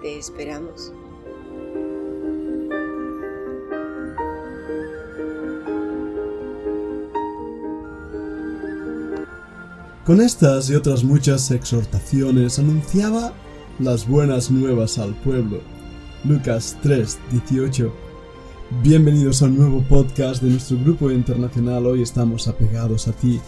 Te esperamos. Con estas y otras muchas exhortaciones anunciaba las buenas nuevas al pueblo. Lucas 3, 18. Bienvenidos a un nuevo podcast de nuestro grupo internacional. Hoy estamos apegados a ti.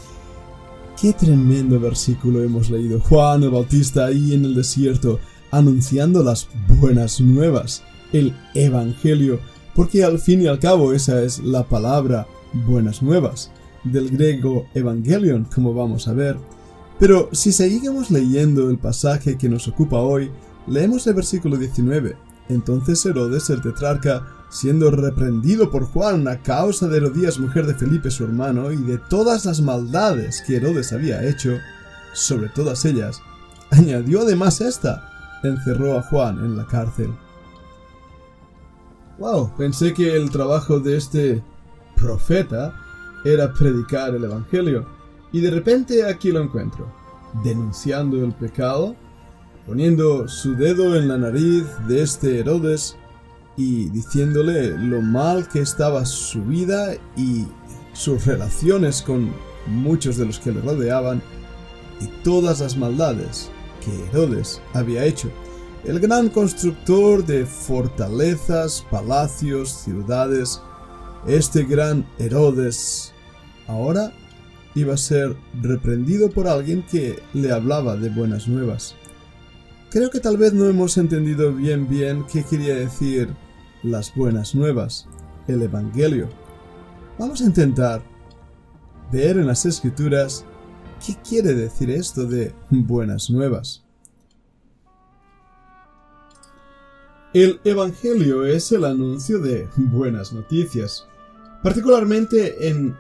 Qué tremendo versículo hemos leído. Juan el Bautista ahí en el desierto anunciando las buenas nuevas, el Evangelio, porque al fin y al cabo esa es la palabra buenas nuevas, del griego Evangelion, como vamos a ver. Pero si seguimos leyendo el pasaje que nos ocupa hoy, leemos el versículo 19. Entonces Herodes el tetrarca, siendo reprendido por Juan a causa de Herodías mujer de Felipe su hermano y de todas las maldades que Herodes había hecho, sobre todas ellas, añadió además esta, encerró a Juan en la cárcel. Wow, pensé que el trabajo de este profeta era predicar el Evangelio, y de repente aquí lo encuentro, denunciando el pecado, poniendo su dedo en la nariz de este Herodes y diciéndole lo mal que estaba su vida y sus relaciones con muchos de los que le rodeaban y todas las maldades que Herodes había hecho. El gran constructor de fortalezas, palacios, ciudades, este gran Herodes, ahora iba a ser reprendido por alguien que le hablaba de buenas nuevas. Creo que tal vez no hemos entendido bien bien qué quería decir las buenas nuevas, el Evangelio. Vamos a intentar ver en las escrituras ¿Qué quiere decir esto de buenas nuevas? El Evangelio es el anuncio de buenas noticias. Particularmente en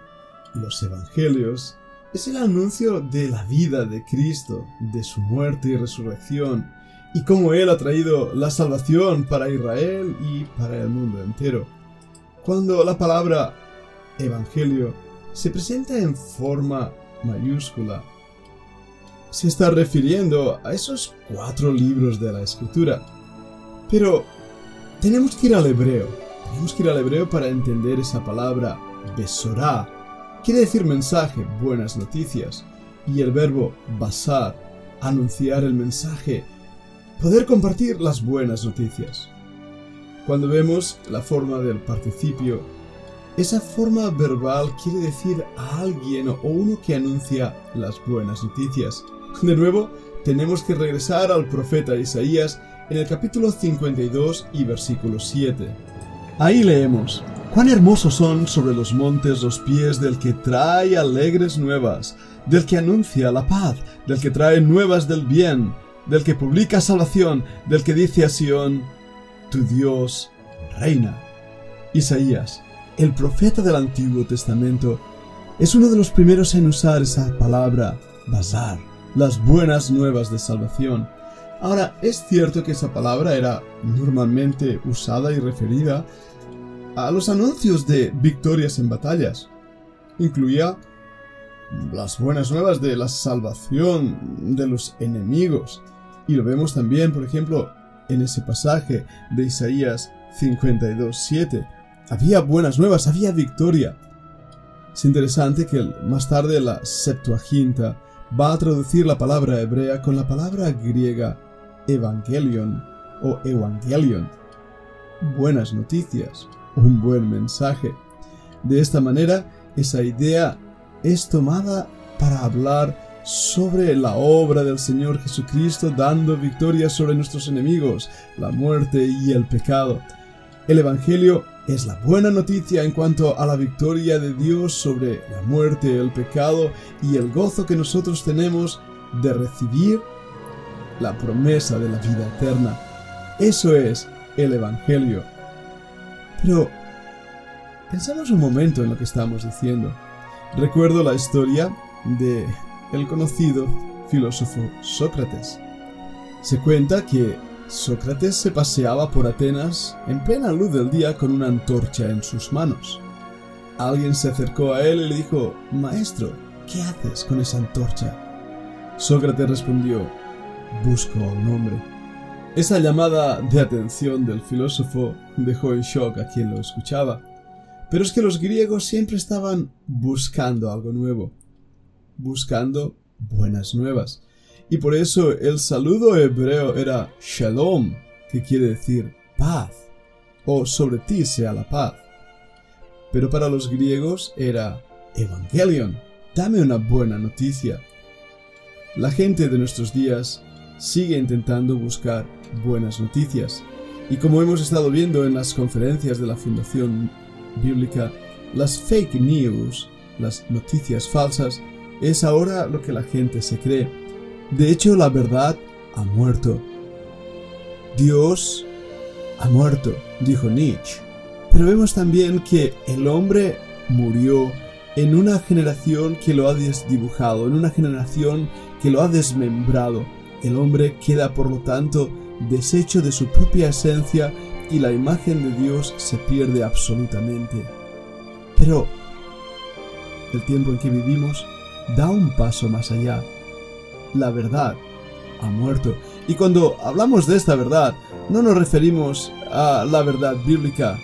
los Evangelios es el anuncio de la vida de Cristo, de su muerte y resurrección, y cómo Él ha traído la salvación para Israel y para el mundo entero. Cuando la palabra Evangelio se presenta en forma mayúscula se está refiriendo a esos cuatro libros de la escritura. Pero tenemos que ir al hebreo. Tenemos que ir al hebreo para entender esa palabra besorá. Quiere decir mensaje, buenas noticias. Y el verbo basar, anunciar el mensaje, poder compartir las buenas noticias. Cuando vemos la forma del participio esa forma verbal quiere decir a alguien o uno que anuncia las buenas noticias. De nuevo, tenemos que regresar al profeta Isaías en el capítulo 52 y versículo 7. Ahí leemos, Cuán hermosos son sobre los montes los pies del que trae alegres nuevas, del que anuncia la paz, del que trae nuevas del bien, del que publica salvación, del que dice a Sión, Tu Dios reina. Isaías el profeta del Antiguo Testamento es uno de los primeros en usar esa palabra bazar, las buenas nuevas de salvación. Ahora, es cierto que esa palabra era normalmente usada y referida a los anuncios de victorias en batallas. Incluía las buenas nuevas de la salvación de los enemigos. Y lo vemos también, por ejemplo, en ese pasaje de Isaías 52.7 había buenas nuevas, había victoria. Es interesante que más tarde la Septuaginta va a traducir la palabra hebrea con la palabra griega evangelion o evangelion. Buenas noticias, un buen mensaje. De esta manera, esa idea es tomada para hablar sobre la obra del Señor Jesucristo dando victoria sobre nuestros enemigos, la muerte y el pecado. El Evangelio es la buena noticia en cuanto a la victoria de Dios sobre la muerte, el pecado y el gozo que nosotros tenemos de recibir la promesa de la vida eterna. Eso es el Evangelio. Pero pensamos un momento en lo que estamos diciendo. Recuerdo la historia de el conocido filósofo Sócrates. Se cuenta que Sócrates se paseaba por Atenas en plena luz del día con una antorcha en sus manos. Alguien se acercó a él y le dijo, Maestro, ¿qué haces con esa antorcha? Sócrates respondió, Busco un hombre. Esa llamada de atención del filósofo dejó en shock a quien lo escuchaba. Pero es que los griegos siempre estaban buscando algo nuevo, buscando buenas nuevas. Y por eso el saludo hebreo era shalom, que quiere decir paz, o sobre ti sea la paz. Pero para los griegos era evangelion, dame una buena noticia. La gente de nuestros días sigue intentando buscar buenas noticias. Y como hemos estado viendo en las conferencias de la Fundación Bíblica, las fake news, las noticias falsas, es ahora lo que la gente se cree. De hecho, la verdad ha muerto. Dios ha muerto, dijo Nietzsche. Pero vemos también que el hombre murió en una generación que lo ha desdibujado, en una generación que lo ha desmembrado. El hombre queda, por lo tanto, deshecho de su propia esencia y la imagen de Dios se pierde absolutamente. Pero el tiempo en que vivimos da un paso más allá. La verdad ha muerto. Y cuando hablamos de esta verdad, no nos referimos a la verdad bíblica,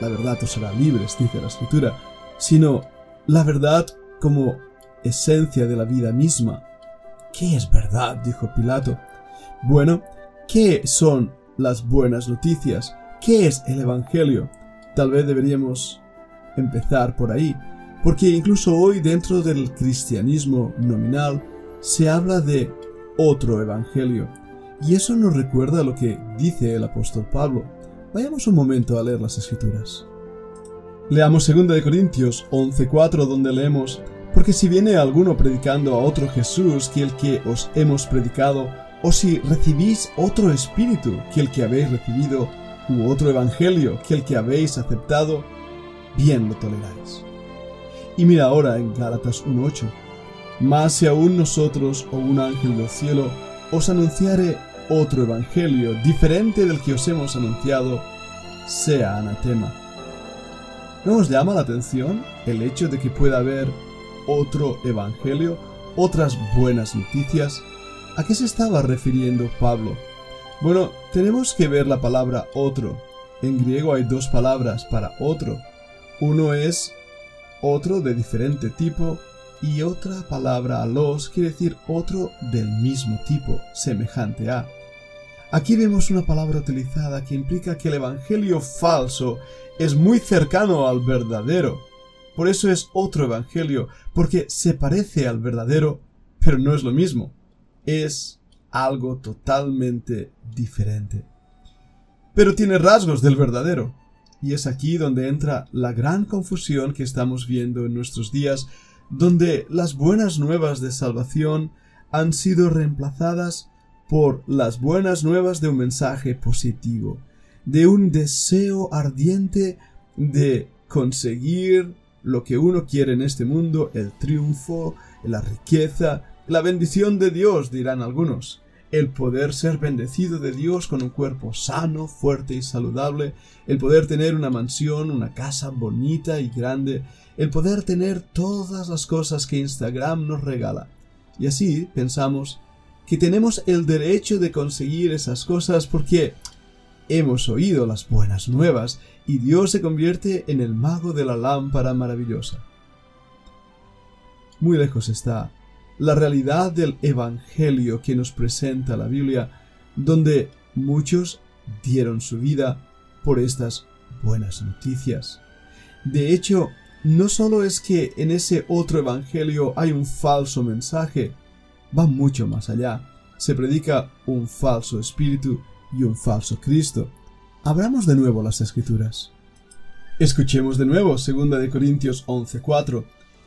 la verdad os hará libres, dice la escritura, sino la verdad como esencia de la vida misma. ¿Qué es verdad? dijo Pilato. Bueno, ¿qué son las buenas noticias? ¿Qué es el Evangelio? Tal vez deberíamos empezar por ahí. Porque incluso hoy dentro del cristianismo nominal se habla de otro evangelio. Y eso nos recuerda lo que dice el apóstol Pablo. Vayamos un momento a leer las escrituras. Leamos 2 Corintios 11:4 donde leemos, porque si viene alguno predicando a otro Jesús que el que os hemos predicado, o si recibís otro espíritu que el que habéis recibido, u otro evangelio que el que habéis aceptado, bien lo toleráis. Y mira ahora en Gálatas 1.8. Más si aún nosotros o un ángel del cielo os anunciare otro evangelio diferente del que os hemos anunciado, sea anatema. ¿No os llama la atención el hecho de que pueda haber otro evangelio, otras buenas noticias? ¿A qué se estaba refiriendo Pablo? Bueno, tenemos que ver la palabra otro. En griego hay dos palabras para otro. Uno es otro de diferente tipo y otra palabra los quiere decir otro del mismo tipo, semejante a. Aquí vemos una palabra utilizada que implica que el Evangelio falso es muy cercano al verdadero. Por eso es otro Evangelio, porque se parece al verdadero, pero no es lo mismo. Es algo totalmente diferente. Pero tiene rasgos del verdadero. Y es aquí donde entra la gran confusión que estamos viendo en nuestros días, donde las buenas nuevas de salvación han sido reemplazadas por las buenas nuevas de un mensaje positivo, de un deseo ardiente de conseguir lo que uno quiere en este mundo, el triunfo, la riqueza, la bendición de Dios, dirán algunos el poder ser bendecido de Dios con un cuerpo sano, fuerte y saludable, el poder tener una mansión, una casa bonita y grande, el poder tener todas las cosas que Instagram nos regala. Y así pensamos que tenemos el derecho de conseguir esas cosas porque hemos oído las buenas nuevas y Dios se convierte en el mago de la lámpara maravillosa. Muy lejos está la realidad del Evangelio que nos presenta la Biblia, donde muchos dieron su vida por estas buenas noticias. De hecho, no solo es que en ese otro Evangelio hay un falso mensaje, va mucho más allá. Se predica un falso espíritu y un falso Cristo. Abramos de nuevo las escrituras. Escuchemos de nuevo 2 de Corintios 11:4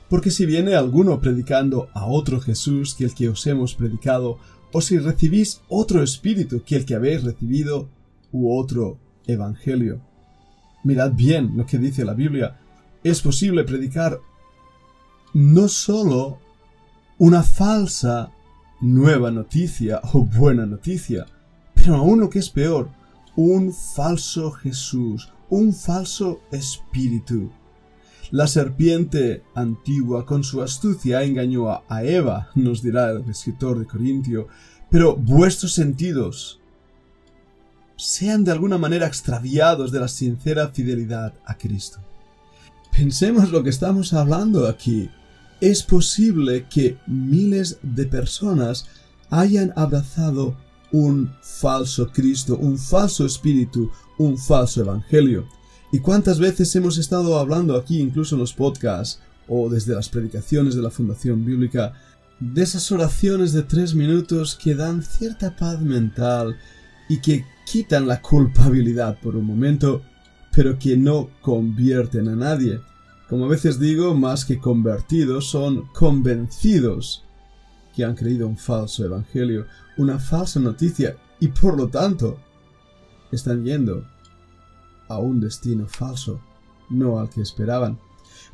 porque si viene alguno predicando a otro Jesús que el que os hemos predicado, o si recibís otro espíritu que el que habéis recibido, u otro evangelio. Mirad bien lo que dice la Biblia. Es posible predicar no solo una falsa nueva noticia o buena noticia, pero aún lo que es peor, un falso Jesús, un falso espíritu. La serpiente antigua con su astucia engañó a Eva, nos dirá el escritor de Corintio, pero vuestros sentidos sean de alguna manera extraviados de la sincera fidelidad a Cristo. Pensemos lo que estamos hablando aquí. Es posible que miles de personas hayan abrazado un falso Cristo, un falso espíritu, un falso evangelio. ¿Y cuántas veces hemos estado hablando aquí, incluso en los podcasts o desde las predicaciones de la Fundación Bíblica, de esas oraciones de tres minutos que dan cierta paz mental y que quitan la culpabilidad por un momento, pero que no convierten a nadie. Como a veces digo, más que convertidos, son convencidos que han creído un falso evangelio, una falsa noticia, y por lo tanto están yendo a un destino falso, no al que esperaban.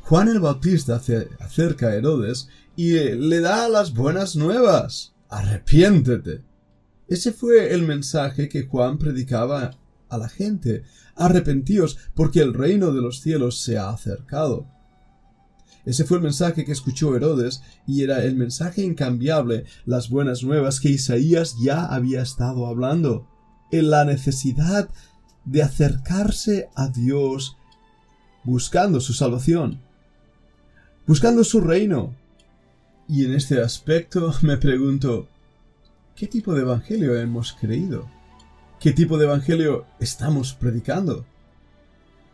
Juan el Bautista acerca a Herodes y le da las buenas nuevas. Arrepiéntete. Ese fue el mensaje que Juan predicaba a la gente. Arrepentíos, porque el reino de los cielos se ha acercado. Ese fue el mensaje que escuchó Herodes y era el mensaje incambiable, las buenas nuevas que Isaías ya había estado hablando. En la necesidad de acercarse a Dios buscando su salvación, buscando su reino. Y en este aspecto me pregunto, ¿qué tipo de evangelio hemos creído? ¿Qué tipo de evangelio estamos predicando?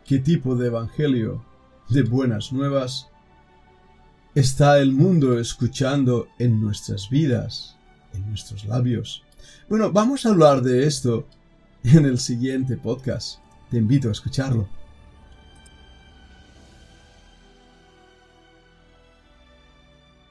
¿Qué tipo de evangelio de buenas nuevas está el mundo escuchando en nuestras vidas, en nuestros labios? Bueno, vamos a hablar de esto en el siguiente podcast. Te invito a escucharlo.